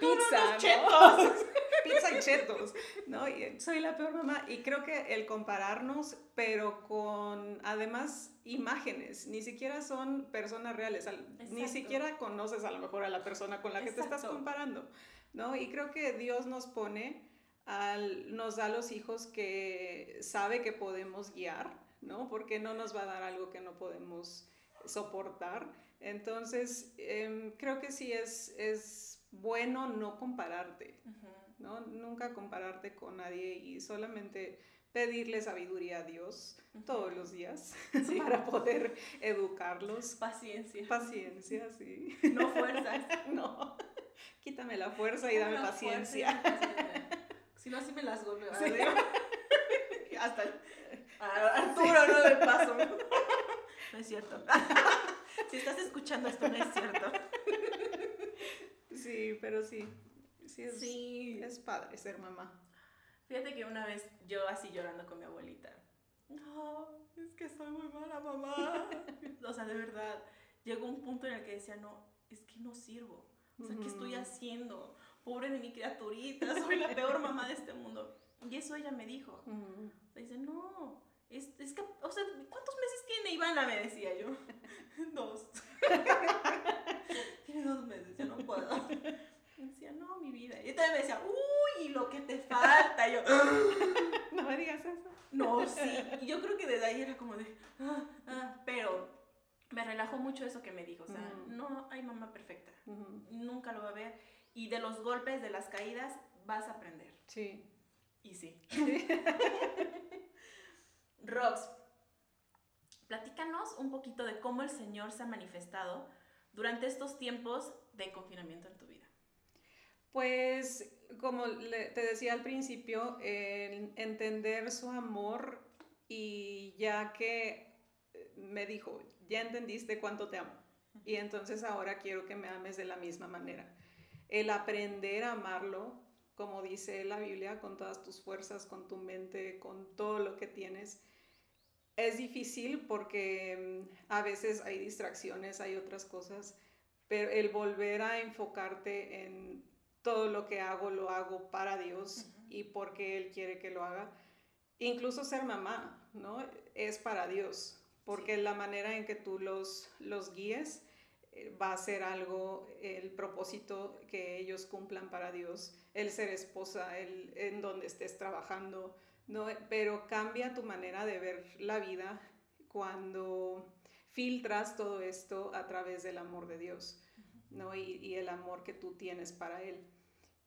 pizza, ¿no? pizza y chetos, ¿no? Y soy la peor mamá. Y creo que el compararnos, pero con además imágenes, ni siquiera son personas reales, ni siquiera conoces a lo mejor a la persona con la que te estás comparando, ¿no? Y creo que Dios nos pone al, nos da los hijos que sabe que podemos guiar, ¿no? Porque no nos va a dar algo que no podemos soportar. Entonces, em, creo que sí es, es bueno no compararte, ¿no? Nunca compararte con nadie y solamente pedirle sabiduría a Dios todos los días para poder educarlos. Paciencia. Paciencia, sí. No fuerzas. no. Quítame la fuerza y dame paciencia. Si no, así me las golpeo. Hasta a Arturo no le paso. No es cierto. Si estás escuchando esto, no es cierto. Sí, pero sí. Sí es, sí. es padre ser mamá. Fíjate que una vez yo así llorando con mi abuelita. No, es que soy muy mala mamá. o sea, de verdad, llegó un punto en el que decía, no, es que no sirvo. O sea, ¿qué estoy haciendo? Pobre de mi criaturita, soy la peor mamá de este mundo. Y eso ella me dijo. Dice, no, es, es, que, o sea, ¿cuántos meses tiene Ivana? Me decía yo. dos. tiene dos meses, yo no puedo. Y decía, no, mi vida. Y también me decía, uy, lo que te falta. yo, no me digas eso. No, sí. Y yo creo que desde ahí era como de, ah, ah, pero me relajó mucho eso que me dijo. O sea, no hay mamá perfecta. Nunca lo va a ver y de los golpes, de las caídas, vas a aprender. Sí. Y sí. Rox, platícanos un poquito de cómo el Señor se ha manifestado durante estos tiempos de confinamiento en tu vida. Pues, como te decía al principio, entender su amor y ya que me dijo, ya entendiste cuánto te amo. Y entonces ahora quiero que me ames de la misma manera el aprender a amarlo, como dice la Biblia, con todas tus fuerzas, con tu mente, con todo lo que tienes. Es difícil porque mm, a veces hay distracciones, hay otras cosas, pero el volver a enfocarte en todo lo que hago, lo hago para Dios y porque Él quiere que lo haga. Incluso ser mamá, ¿no? Es para Dios, porque la manera en que tú los, los guíes va a ser algo, el propósito que ellos cumplan para Dios, el ser esposa, el en donde estés trabajando, ¿no? Pero cambia tu manera de ver la vida cuando filtras todo esto a través del amor de Dios, ¿no? Y, y el amor que tú tienes para Él.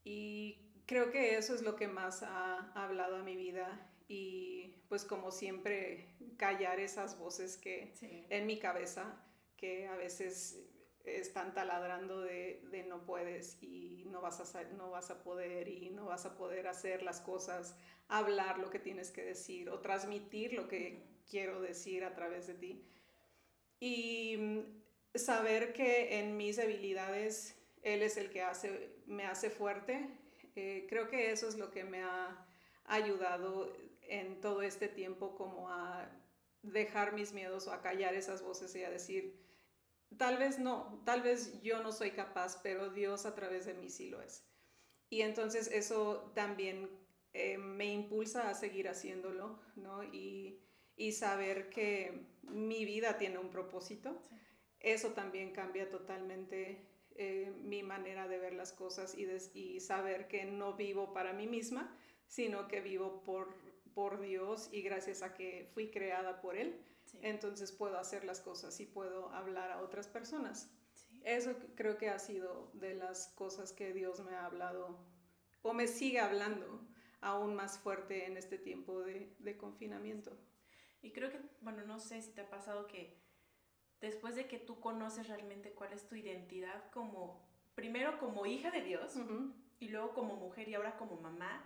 Y creo que eso es lo que más ha hablado a mi vida y pues como siempre callar esas voces que en mi cabeza que a veces están taladrando de, de, no puedes y no vas, a, no vas a poder y no vas a poder hacer las cosas, hablar lo que tienes que decir o transmitir lo que quiero decir a través de ti. Y mm, saber que en mis debilidades Él es el que hace, me hace fuerte, eh, creo que eso es lo que me ha ayudado en todo este tiempo como a dejar mis miedos o a callar esas voces y a decir, Tal vez no, tal vez yo no soy capaz, pero Dios a través de mí sí lo es. Y entonces eso también eh, me impulsa a seguir haciéndolo, ¿no? Y, saber que mi vida tiene un propósito. Eso también cambia totalmente eh, mi manera de ver las cosas y, y, saber que no vivo para mí misma, sino que vivo por, por Dios y gracias a que fui creada por Él entonces puedo hacer las cosas y puedo hablar a otras personas. Eso creo que ha sido de las cosas que Dios me ha hablado o me sigue hablando aún más fuerte en este tiempo de, de confinamiento. Y creo que, bueno, no sé si te ha pasado que después de que tú conoces realmente cuál es tu identidad como, primero como hija de Dios y luego como mujer y ahora como mamá,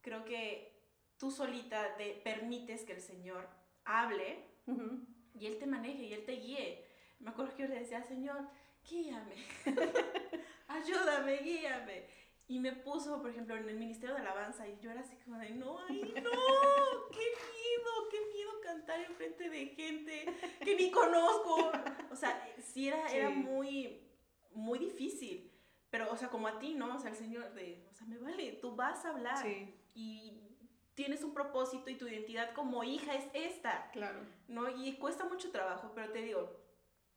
creo que tú solita de, permites que el Señor hable y Él te maneje y Él te guíe. Me acuerdo que yo le decía, Señor, guíame, ayúdame, guíame. y me puso, por ejemplo, en el Ministerio de Alabanza y yo era así como de, no, ay, no, qué miedo, qué miedo cantar enfrente de gente que ni conozco. O sea, sí era, era muy, muy difícil. Pero, o sea, como a ti, ¿no? O sea, el Señor de, o sea, me vale, tú vas a hablar. Y tienes un propósito y tu identidad como hija es esta. Claro. ¿No? Y cuesta mucho trabajo, pero te digo,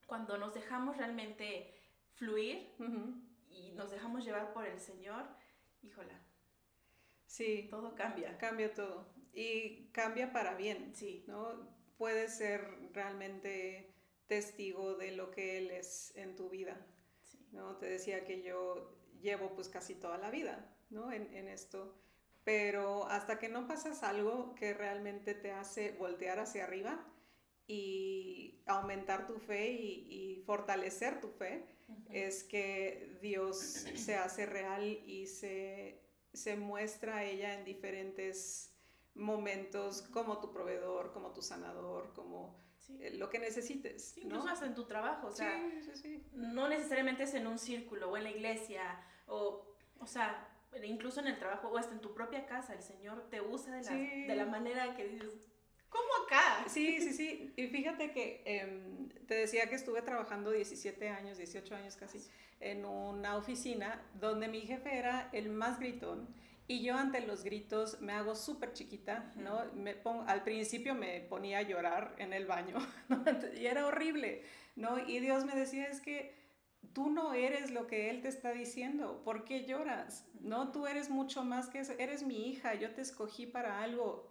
cuando nos dejamos realmente fluir y nos dejamos llevar por el Señor, híjola. Sí. Todo cambia. Cambia todo. Y cambia para bien. Sí. ¿No? Puedes ser realmente testigo de lo que Él es en tu vida. ¿no? Te decía que yo llevo pues casi toda la vida, ¿no? En, en, esto, pero hasta que no pasas algo que realmente te hace voltear hacia arriba y aumentar tu fe y, y fortalecer tu fe, es que Dios se hace real y se, se muestra a ella en diferentes momentos como tu proveedor, como tu sanador, como eh, lo que necesites. incluso hasta en tu trabajo, o sea, no necesariamente es en un círculo o en la iglesia, o, o sea, incluso en el trabajo o hasta en tu propia casa, el Señor te usa de la, de la manera que dices, ¿cómo acá? Sí, sí, sí, y fíjate que em, te decía que estuve trabajando 17 años, 18 años casi, en una oficina donde mi jefe era el más gritón y yo ante los gritos me hago súper chiquita, ¿no? Me pongo, al principio me ponía a llorar en el baño, ¿no? Y era horrible, ¿no? Y Dios me decía, es que tú no eres lo que Él te está diciendo, ¿por qué lloras? ¿No? Tú eres mucho más que eso, eres mi hija, yo te escogí para algo,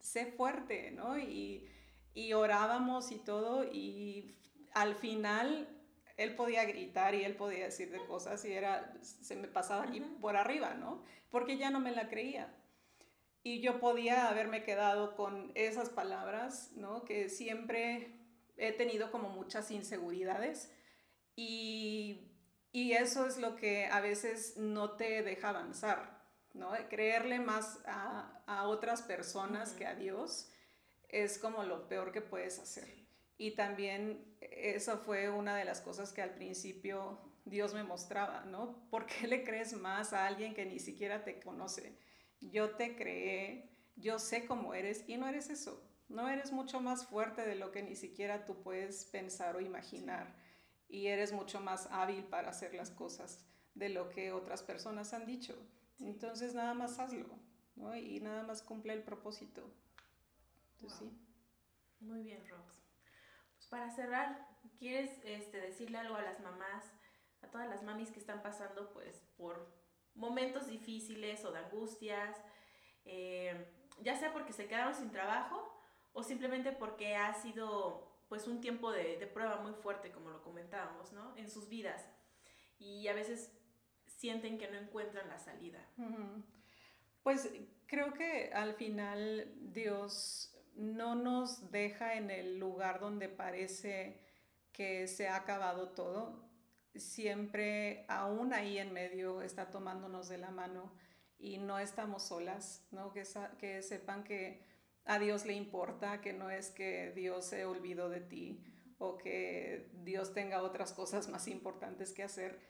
sé fuerte, ¿no? Y, y orábamos y todo, y al final él podía gritar y él podía decir de cosas y era, se me pasaba aquí por arriba, ¿no? Porque ya no me la creía. Y yo podía haberme quedado con esas palabras, ¿no? Que siempre he tenido como muchas inseguridades y, y eso es lo que a veces no te deja avanzar, ¿no? Creerle más a, a otras personas que a Dios es como lo peor que puedes hacer. Y también eso fue una de las cosas que al principio Dios me mostraba, ¿no? ¿Por qué le crees más a alguien que ni siquiera te conoce? Yo te creé, yo sé cómo eres y no eres eso. No eres mucho más fuerte de lo que ni siquiera tú puedes pensar o imaginar. Y eres mucho más hábil para hacer las cosas de lo que otras personas han dicho. Entonces nada más hazlo, ¿no? Y nada más cumple el propósito. Entonces, sí. Muy bien, Rox para cerrar, ¿quieres este, decirle algo a las mamás, a todas las mamis que están pasando pues por momentos difíciles o de angustias, eh, ya sea porque se quedaron sin trabajo o simplemente porque ha sido pues un tiempo de, prueba muy fuerte, como lo comentábamos, ¿no? En sus vidas. Y a veces sienten que no encuentran la salida. Pues creo que al final Dios no nos deja en el lugar donde parece que se ha acabado todo. Siempre, aún ahí en medio, está tomándonos de la mano y no estamos solas, ¿no? Que, que sepan que a Dios le importa, que no es que Dios se olvidó de ti o que Dios tenga otras cosas más importantes que hacer.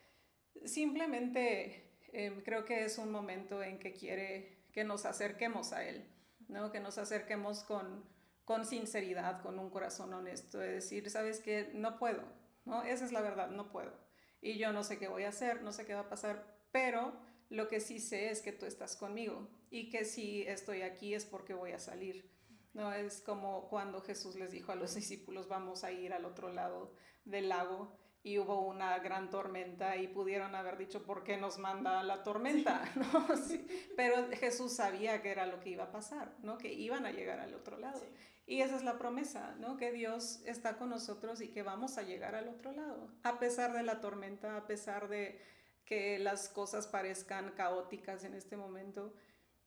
Simplemente em, creo que es un momento en que quiere que nos acerquemos a Él ¿no? Que nos acerquemos con, con sinceridad, con un corazón honesto, de decir, sabes que no puedo, ¿no? Esa es la verdad, no puedo. Y yo no sé qué voy a hacer, no sé qué va a pasar, pero lo que sí sé es que tú estás conmigo y que si estoy aquí es porque voy a salir. No es como cuando Jesús les dijo a los discípulos, vamos a ir al otro lado del lago y hubo una gran tormenta y pudieron haber dicho, ¿por qué nos manda la tormenta? ¿No? Pero Jesús sabía que era lo que iba a pasar, ¿no? que iban a llegar al otro lado. Y esa es la promesa, ¿no? que Dios está con nosotros y que vamos a llegar al otro lado, a pesar de la tormenta, a pesar de que las cosas parezcan caóticas en este momento.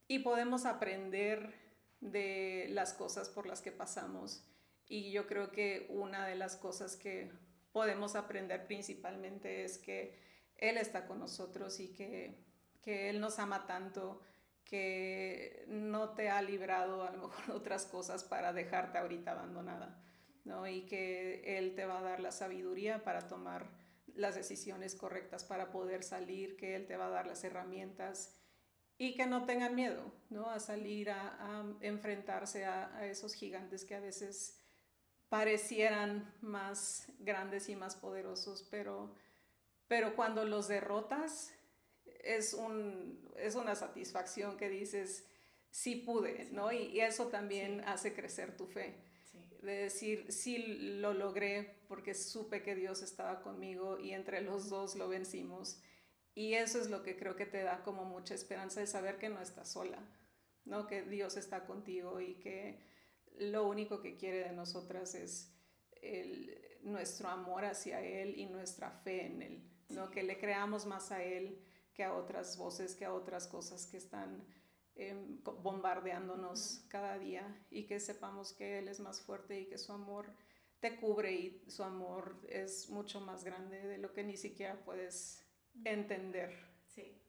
Y podemos aprender de las cosas por las que pasamos. Y yo creo que una de las cosas que podemos aprender principalmente es que Él está con nosotros y que, que Él nos ama tanto que no te ha librado a lo mejor otras cosas para dejarte ahorita abandonada, ¿no? Y que Él te va a dar la sabiduría para tomar las decisiones correctas para poder salir, que Él te va a dar las herramientas y que no tengan miedo, ¿no? A salir a, enfrentarse a, esos gigantes que a veces parecieran más grandes y más poderosos, pero, pero cuando los derrotas es, un, es una satisfacción que dices, sí pude, ¿no? Y, eso también hace crecer tu fe. De decir, sí lo logré porque supe que Dios estaba conmigo y entre los dos lo vencimos. Y eso es lo que creo que te da como mucha esperanza de saber que no estás sola, ¿no? Que Dios está contigo y que lo único que quiere de nosotras es el, nuestro amor hacia Él y nuestra fe en Él, ¿no? Que le creamos más a Él que a otras voces, que a otras cosas que están em, bombardeándonos cada día y que sepamos que Él es más fuerte y que su amor te cubre y su amor es mucho más grande de lo que ni siquiera puedes entender. Sí.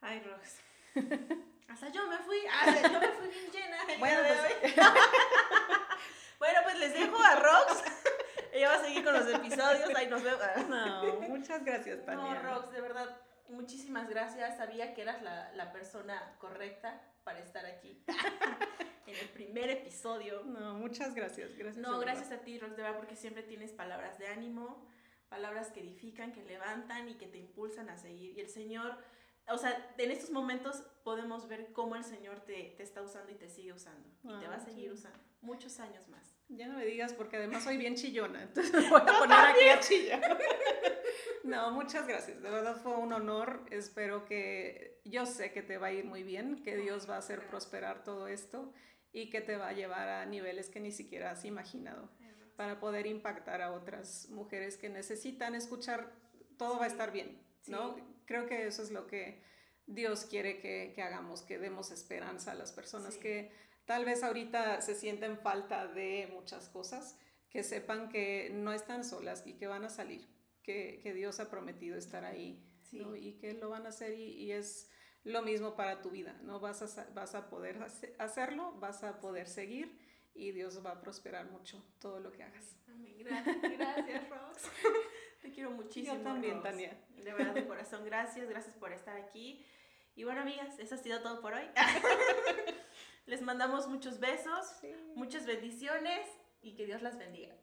Ay, Rox. Hasta yo me fui, hasta yo me fui bien llena. Bueno pues, bueno, pues les dejo a Rox. Ella va a seguir con los episodios. Ahí nos vemos. No, muchas gracias, Tania. No, Rox, de verdad, muchísimas gracias. Sabía que eras la, la persona correcta para estar aquí en el primer episodio. No, muchas gracias. gracias no, gracias a ti, Rox, de verdad, porque siempre tienes palabras de ánimo palabras que edifican, que levantan y que te impulsan a seguir. Y el Señor, o sea, en estos momentos podemos ver cómo el Señor te, te está usando y te sigue usando. y te va a ah, seguir usando muchos años más. Ya no me digas porque además soy bien chillona, entonces me voy a poner aquí a chillar. No, muchas gracias. De verdad fue un honor. Espero que yo sé que te va a ir muy bien, que Dios va a hacer prosperar todo esto y que te va a llevar a niveles que ni siquiera has imaginado para poder impactar a otras mujeres que necesitan escuchar, todo va a estar bien, ¿no? Creo que eso es lo que Dios quiere que, que hagamos, que demos esperanza a las personas que tal vez ahorita se sienten falta de muchas cosas, que sepan que no están solas y que van a salir, que, que Dios ha prometido estar ahí ¿no? y que lo van a hacer y, y, es lo mismo para tu vida, ¿no? Vas a, vas a poder hacerlo, vas a poder seguir y Dios va a prosperar mucho todo lo que hagas. Amén. Gracias, gracias Rox. Te quiero muchísimo. Yo también, Tania. De verdad, de corazón, gracias, gracias por estar aquí. Y bueno, amigas, eso ha sido todo por hoy. Les mandamos muchos besos, muchas bendiciones y que Dios las bendiga.